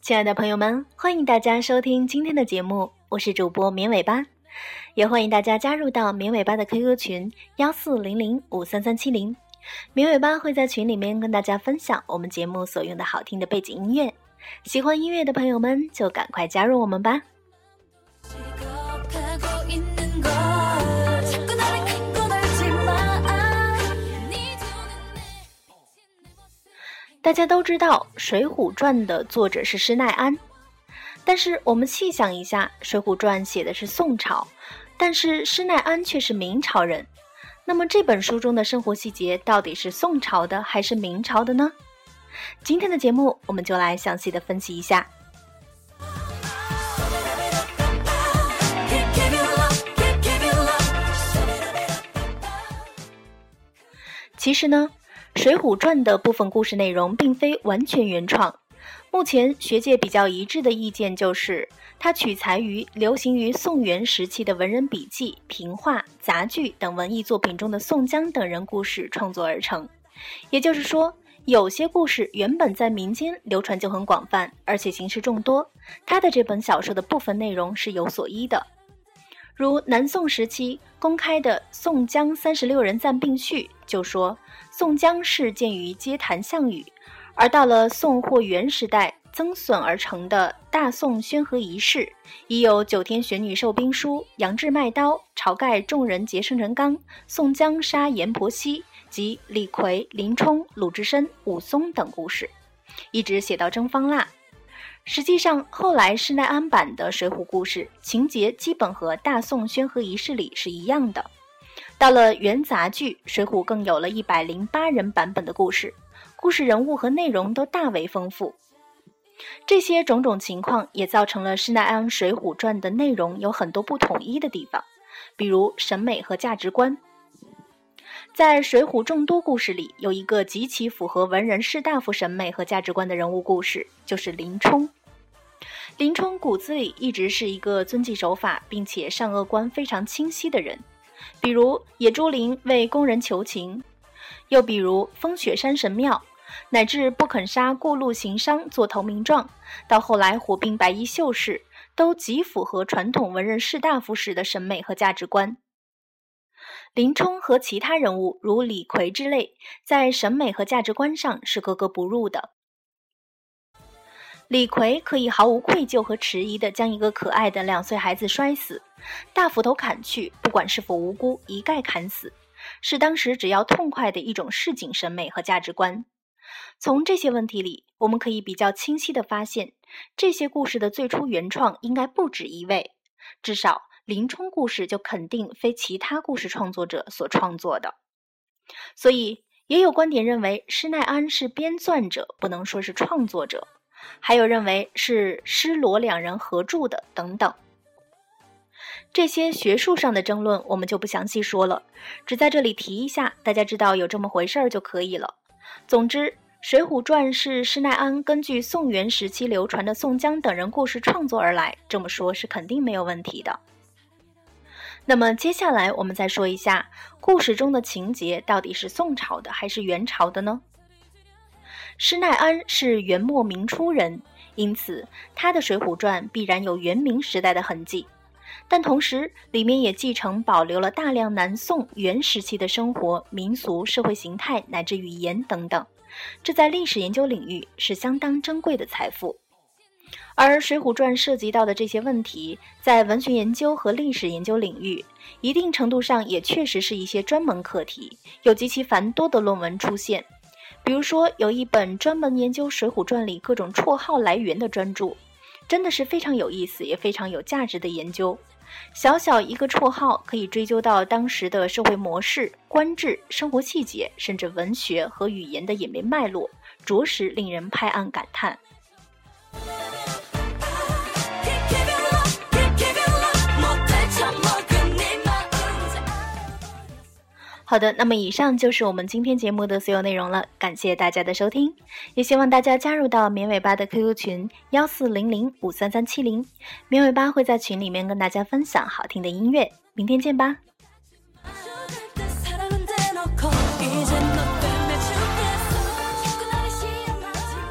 亲爱的朋友们，欢迎大家收听今天的节目，我是主播绵尾巴，也欢迎大家加入到绵尾巴的 QQ 群幺四零零五三三七零，绵尾巴会在群里面跟大家分享我们节目所用的好听的背景音乐，喜欢音乐的朋友们就赶快加入我们吧。大家都知道《水浒传》的作者是施耐庵，但是我们细想一下，《水浒传》写的是宋朝，但是施耐庵却是明朝人。那么这本书中的生活细节到底是宋朝的还是明朝的呢？今天的节目我们就来详细的分析一下。其实呢。《水浒传》的部分故事内容并非完全原创，目前学界比较一致的意见就是，它取材于流行于宋元时期的文人笔记、评话、杂剧等文艺作品中的宋江等人故事创作而成。也就是说，有些故事原本在民间流传就很广泛，而且形式众多，他的这本小说的部分内容是有所依的。如南宋时期公开的《宋江三十六人赞并序》就说。宋江是见于街谈项羽，而到了宋或元时代增损而成的大宋宣和遗事，已有九天玄女授兵书、杨志卖刀、晁盖众人结生辰纲、宋江杀阎婆惜及李逵、林冲、鲁智深、武松等故事，一直写到征方腊。实际上，后来施耐庵版的《水浒故事》情节基本和大宋宣和遗事里是一样的。到了元杂剧《水浒》，更有了一百零八人版本的故事，故事人物和内容都大为丰富。这些种种情况也造成了施耐庵《水浒传》的内容有很多不统一的地方，比如审美和价值观。在《水浒》众多故事里，有一个极其符合文人士大夫审美和价值观的人物故事，就是林冲。林冲骨子里一直是一个遵纪守法，并且善恶观非常清晰的人。比如野猪林为工人求情，又比如风雪山神庙，乃至不肯杀过路行商做投名状，到后来火并白衣秀士，都极符合传统文人士大夫时的审美和价值观。林冲和其他人物如李逵之类，在审美和价值观上是格格不入的。李逵可以毫无愧疚和迟疑地将一个可爱的两岁孩子摔死，大斧头砍去，不管是否无辜，一概砍死，是当时只要痛快的一种市井审美和价值观。从这些问题里，我们可以比较清晰地发现，这些故事的最初原创应该不止一位，至少林冲故事就肯定非其他故事创作者所创作的。所以，也有观点认为施耐庵是编撰者，不能说是创作者。还有认为是施罗两人合著的等等，这些学术上的争论我们就不详细说了，只在这里提一下，大家知道有这么回事儿就可以了。总之，《水浒传》是施耐庵根据宋元时期流传的宋江等人故事创作而来，这么说是肯定没有问题的。那么接下来我们再说一下，故事中的情节到底是宋朝的还是元朝的呢？施耐庵是元末明初人，因此他的《水浒传》必然有元明时代的痕迹，但同时里面也继承保留了大量南宋元时期的生活、民俗、社会形态乃至语言等等，这在历史研究领域是相当珍贵的财富。而《水浒传》涉及到的这些问题，在文学研究和历史研究领域，一定程度上也确实是一些专门课题，有极其繁多的论文出现。比如说，有一本专门研究《水浒传》里各种绰号来源的专著，真的是非常有意思，也非常有价值的研究。小小一个绰号，可以追究到当时的社会模式、官制、生活细节，甚至文学和语言的演变脉络，着实令人拍案感叹。好的，那么以上就是我们今天节目的所有内容了，感谢大家的收听，也希望大家加入到绵尾巴的 QQ 群幺四零零五三三七零，绵尾巴会在群里面跟大家分享好听的音乐，明天见吧。